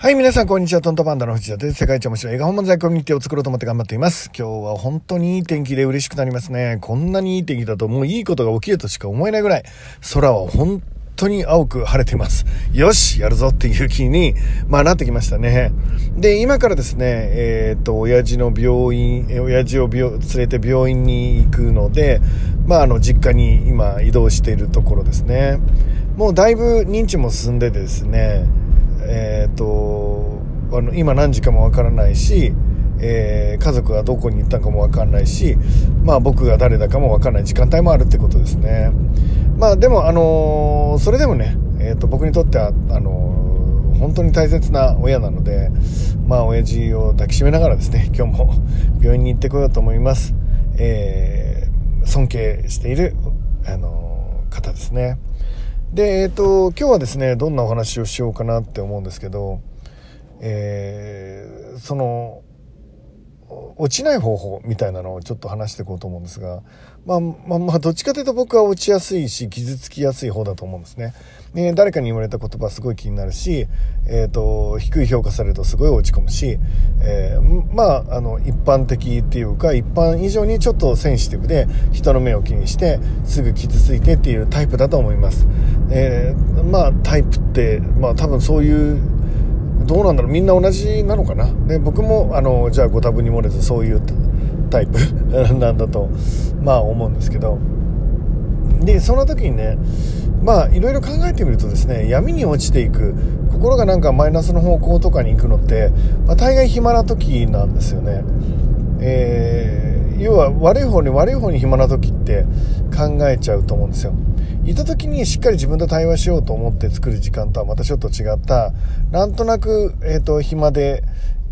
はい、皆さん、こんにちは。トントパンダの藤田です。世界一面白い映画本漫才コミュニティを作ろうと思って頑張っています。今日は本当にいい天気で嬉しくなりますね。こんなにいい天気だともういいことが起きるとしか思えないぐらい、空は本当に青く晴れています。よしやるぞっていう気に、まあなってきましたね。で、今からですね、えっ、と、親父の病院、親父を連れて病院に行くので、まああの、実家に今移動しているところですね。もうだいぶ認知も進んでですね、えっ、と、あの、今何時かもわからないし、えー、家族がどこに行ったかもわかんないし、まあ僕が誰だかもわかんない時間帯もあるってことですね。まあでも、あのー、それでもね、え、ー、と、僕にとっては、あの本当に大切な親なので、まあ親父を抱きしめながらですね、今日も病院に行ってこようと思います。え尊敬している、あの方ですね。で、えっ、ー、と、今日はですね、どんなお話をしようかなって思うんですけど、えー、その、落ちない方法みたいなのをちょっと話していこうと思うんですが、まあ、まあ、まあ、どっちかというと僕は落ちやすいし、傷つきやすい方だと思うんですね。ね誰かに言われた言葉すごい気になるし、えっ、ー、と、低い評価されるとすごい落ち込むし、えー、まあ、あの、一般的っていうか、一般以上にちょっとセンシティブで、人の目を気にして、すぐ傷ついてっていうタイプだと思います。えー、まあ、タイプって、まあ、多分そういう、どうなんだろう。みんな同じなのかな。で僕もあのじゃあご多分に漏れずそういうタイプ。なんだとまあ思うんですけど。でその時にねまあいろいろ考えてみるとですね闇に落ちていく心がなんかマイナスの方向とかに行くのって、まあ、大概暇な時なんですよね。えー、要は悪い方に悪い方に暇な時って考えちゃうと思うんですよいた時にしっかり自分と対話しようと思って作る時間とはまたちょっと違った、なんとなく、えっ、ー、と、暇で、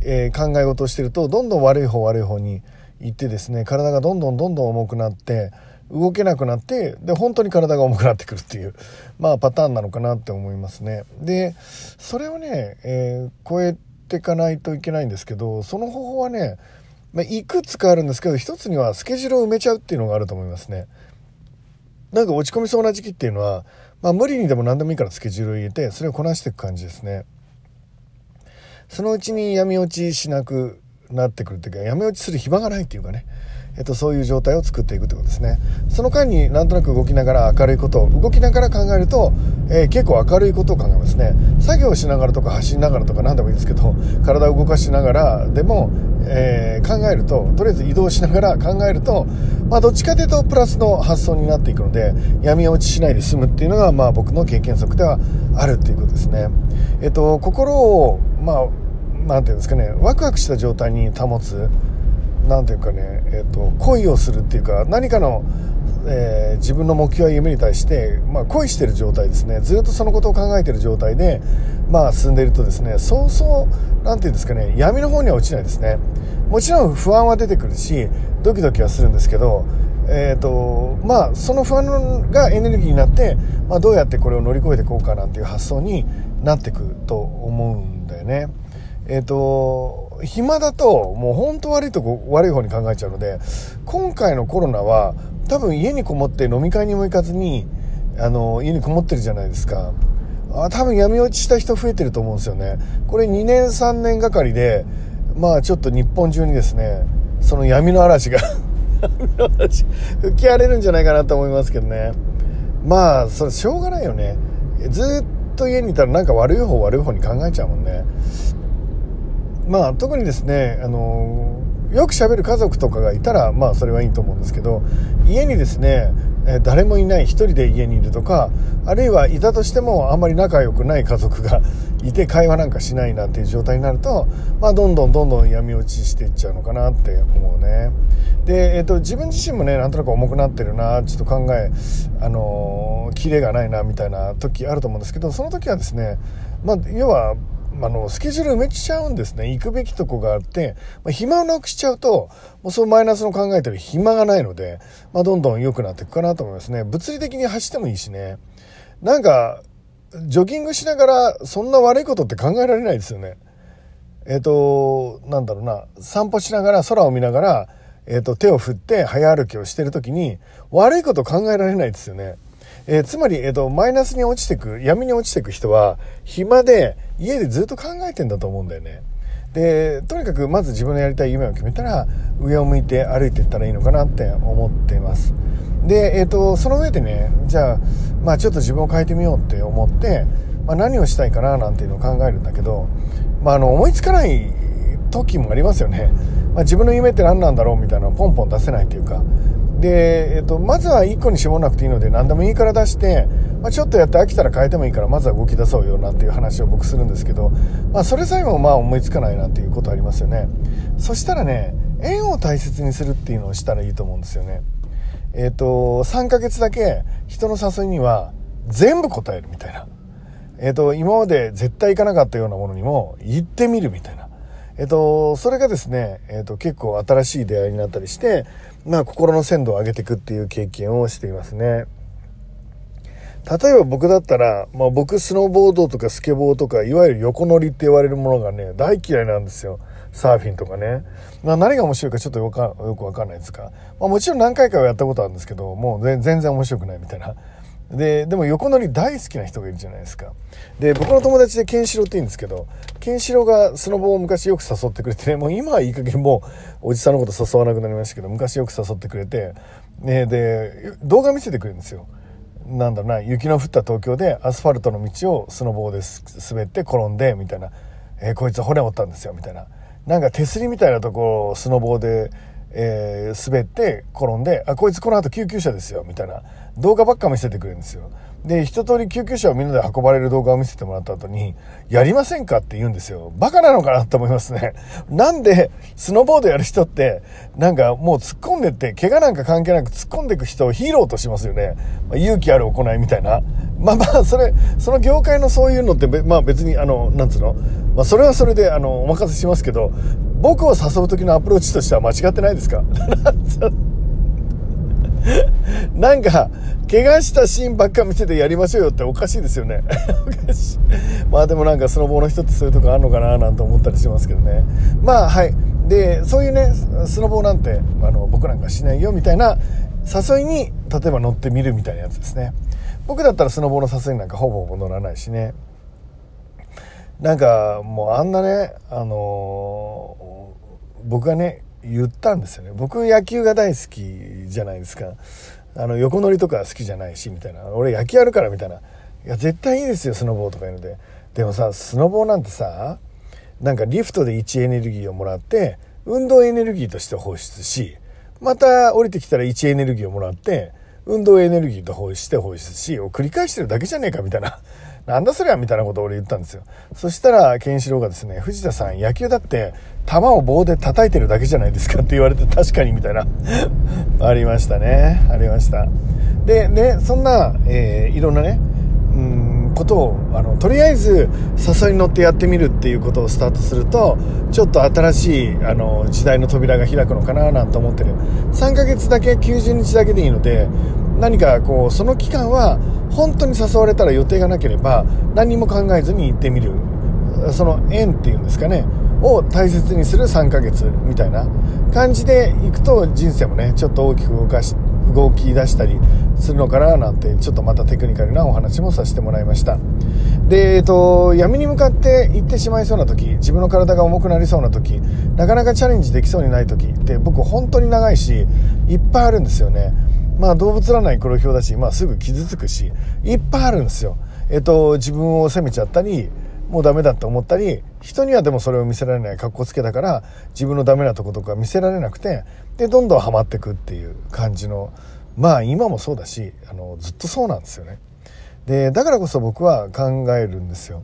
えー、考え事をしてると、どんどん悪い方悪い方に行ってですね、体がどんどんどんどん重くなって、動けなくなって、で、本当に体が重くなってくるっていう、まあパターンなのかなって思いますね。で、それをね、えー、超えていかないといけないんですけど、その方法はね、まあ、いくつかあるんですけど、一つにはスケジュールを埋めちゃうっていうのがあると思いますね。なんか落ち込みそうな時期っていうのは、まあ、無理にでも何でもいいからスケジュールを入れてそれをこなしていく感じですねそのうちに闇落ちしなくなってくるっていうか闇落ちする暇がないっていうかねえっと、そういう状態を作っていくってことですね。その間になんとなく動きながら明るいことを、動きながら考えると、えー、結構明るいことを考えますね。作業しながらとか走りながらとか何でもいいですけど、体を動かしながらでも、えー、考えると、とりあえず移動しながら考えると、まあどっちかというとプラスの発想になっていくので、闇落ちしないで済むっていうのが、まあ僕の経験則ではあるっていうことですね。えっと、心を、まあ、なんていうんですかね、ワクワクした状態に保つ。何ていうかね、えーと、恋をするっていうか何かの、えー、自分の目標や夢に対して、まあ、恋してる状態ですねずっとそのことを考えてる状態で、まあ、進んでいるとですねそうそう何て言うんですかね闇の方には落ちないですねもちろん不安は出てくるしドキドキはするんですけどえーとまあ、その不安がエネルギーになって、まあ、どうやってこれを乗り越えていこうかなんていう発想になっていくと思うんだよね。え、ー、と暇だともう本当悪いとこ悪い方に考えちゃうので今回のコロナは多分家にこもって飲み会にも行かずにあの家にこもってるじゃないですか。あ多分闇落ちした人増えてると思うんですよね。これ2年3年がかりでまあちょっと日本中にですねその闇の嵐が 吹き荒れるんじゃないかなと思いますけどね。まあそれしょうがないよね。ずっと家にいたらなんか悪い方悪い方に考えちゃうもんね。まあ特にですねあのよく喋る家族とかがいたらまあそれはいいと思うんですけど家にですねえ誰もいない1人で家にいるとかあるいはいたとしてもあんまり仲良くない家族が いて会話なんかしないなんていう状態になると、まあ、どんどんどんどん闇落ちしていっちゃうのかなって思うね。で、えーと、自分自身もねなんとなく重くなってるなちょっと考えあのー、キレがないなみたいな時あると思うんですけどその時はですねまあ要はあの、スケジュール埋めちゃうんですね。行くべきとこがあって、まあ、暇をなくしちゃうと、もうそのマイナスの考えてる暇がないので、まあ、どんどん良くなっていくかなと思いますね。物理的に走ってもいいしね。なんか、ジョギングしながら、そんな悪いことって考えられないですよね。えっ、ー、と、なんだろうな、散歩しながら、空を見ながら、えっ、ー、と、手を振って早歩きをしてる時に、悪いこと考えられないですよね。えー、つまり、えっ、と、マイナスに落ちてく、闇に落ちてく人は、暇で家でずっと考えてんだと思うんだよね。でとにかくまず自分のやりたい夢を決めたら上を向いて歩いていったらいいのかなって思っています。で、えーと、その上でねじゃあ,、まあちょっと自分を変えてみようって思って、まあ、何をしたいかななんていうのを考えるんだけど、まあ、あの思いつかない時もありますよね、まあ、自分の夢って何なんだろうみたいなのをポンポン出せないというか。で、えーと、まずは1個に絞らなくていいので何でもいいから出して、まあ、ちょっとやって飽きたら変えてもいいからまずは動き出そうよなんていう話を僕するんですけど、まあ、それさえもまあ思いつかないなっていうことありますよね。そしたらね縁を大切にするっていうのをしたらいいと思うんですよね。えっ、ー、と3ヶ月だけ人の誘いには全部答えるみたいな。えっ、ー、と今まで絶対行かなかったようなものにも行ってみるみたいな。えっと、それがですね、えっと、結構新しい出会いになったりして、まあ、心の鮮度を上げていくっていう経験をしていますね。例えば僕だったら、まあ、僕スノーボードとかスケボーとか、いわゆる横乗りって言われるものがね、大嫌いなんですよ。サーフィンとかね。まあ、何が面白いかちょっとよくわかんないですが、まあ、もちろん何回かはやったことあるんですけど、もう全然面白くないみたいな。で、でも横乗り大好きな人がいるじゃないですか。で、僕の友達でケンシロウって言うんですけど、ケンシロウがスノボを昔よく誘ってくれてね、もう今はいい加減もうおじさんのこと誘わなくなりましたけど、昔よく誘ってくれて、ね、で、動画見せてくれるんですよ。なんだろうな、雪の降った東京でアスファルトの道をスノボーで滑って転んで、みたいな。えー、こいつ骨折ったんですよ、みたいな。なんか手すりみたいなところをスノボーで、えー、滑って転んで、あ、こいつこの後救急車ですよ、みたいな。動画ばっか見せてくれるんですよ。で、一通り救急車をみんなで運ばれる動画を見せてもらった後に、やりませんかって言うんですよ。バカなのかなって思いますね。なんで、スノーボードやる人って、なんかもう突っ込んでって、怪我なんか関係なく突っ込んでいく人をヒーローとしますよね。まあ、勇気ある行いみたいな。まあまあ、それ、その業界のそういうのって、まあ別に、あの、なんつうの？まあそれはそれで、あの、お任せしますけど、僕を誘う時のアプローチとしては間違ってないですか？なんか、怪我したシーンばっか見せてやりましょうよっておかしいですよね。まあでもなんかスノボーの人ってそういうとこあるのかななんて思ったりしますけどね。まあはい。で、そういうね、スノボーなんて、あの、僕なんかしないよみたいな誘いに、例えば乗ってみるみたいなやつですね。僕だったらスノボーの誘いなんかほぼほぼ乗らないしね。なんかもうあんなね、あのー、僕がね、言ったんですよね。僕野球が大好きじゃないですか。あの、横乗りとか好きじゃないし、みたいな。俺野球やるから、みたいな。いや、絶対いいですよ、スノボーとか言うので。でもさ、スノボーなんてさ、なんかリフトで位置エネルギーをもらって、運動エネルギーとして放出し、また降りてきたら位置エネルギーをもらって、運動エネルギーと放出して放出し、を繰り返してるだけじゃねえか、みたいな。なんだそりゃみたいなことを俺言ったんですよ。そしたら、ケンシロウがですね、藤田さん、野球だって、球を棒で叩いてるだけじゃないですかって言われて、確かにみたいな。ありましたね。ありました。で、ね、そんな、えー、いろんなね、うん、ことを、あの、とりあえず、誘いに乗ってやってみるっていうことをスタートすると、ちょっと新しい、あの、時代の扉が開くのかななんて思ってる。3ヶ月だけ、90日だけでいいので、何かこうその期間は本当に誘われたら予定がなければ何も考えずに行ってみる。その縁っていうんですかね。を大切にする3ヶ月みたいな。感じで行くと人生もねちょっと大きく動かし動き出したりするのかななんてちょっとまたテクニカルなお話もさせてもらいました。でえっと闇に向かって行ってしまいそうな時自分の体が重くなりそうな時なかなかチャレンジできそうにない時って僕本当に長いしいっぱいあるんですよね。まあ動物占い黒表だし、まあすぐ傷つくし、いっぱいあるんですよ。えっと、自分を責めちゃったり、もうダメだと思ったり、人にはでもそれを見せられない格好つけだから、自分のダメなとことか見せられなくて、で、どんどんハマってくっていう感じの、まあ今もそうだし、あの、ずっとそうなんですよね。で、だからこそ僕は考えるんですよ。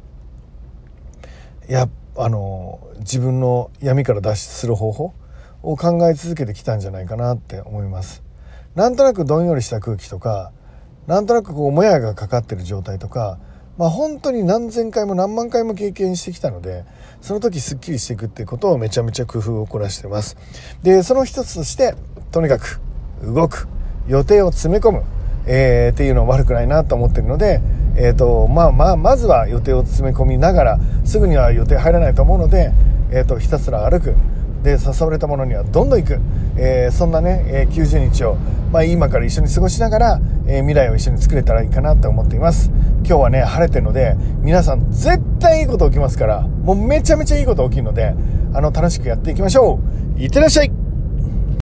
いや、あの、自分の闇から脱出する方法を考え続けてきたんじゃないかなって思います。なんとなくどんよりした空気とかなんとなくこうもやがかかってる状態とかまあ本当に何千回も何万回も経験してきたのでその時すっきりしていくってことをめちゃめちゃ工夫を凝らしてます。でその一つとしてとにかく動く予定を詰め込む、えー、っていうのは悪くないなと思ってるのでえーとまあまあ、まずは予定を詰め込みながらすぐには予定入らないと思うので、えーとひたすら歩く。で誘われたものにはどんどん行く、えー、そんなね、え、90日を、まあ、今から一緒に過ごしながら、え、未来を一緒に作れたらいいかなと思っています。今日はね、晴れてるので、皆さん絶対いいこと起きますから、もうめちゃめちゃいいこと起きるので、あの、楽しくやっていきましょう。いってらっしゃい。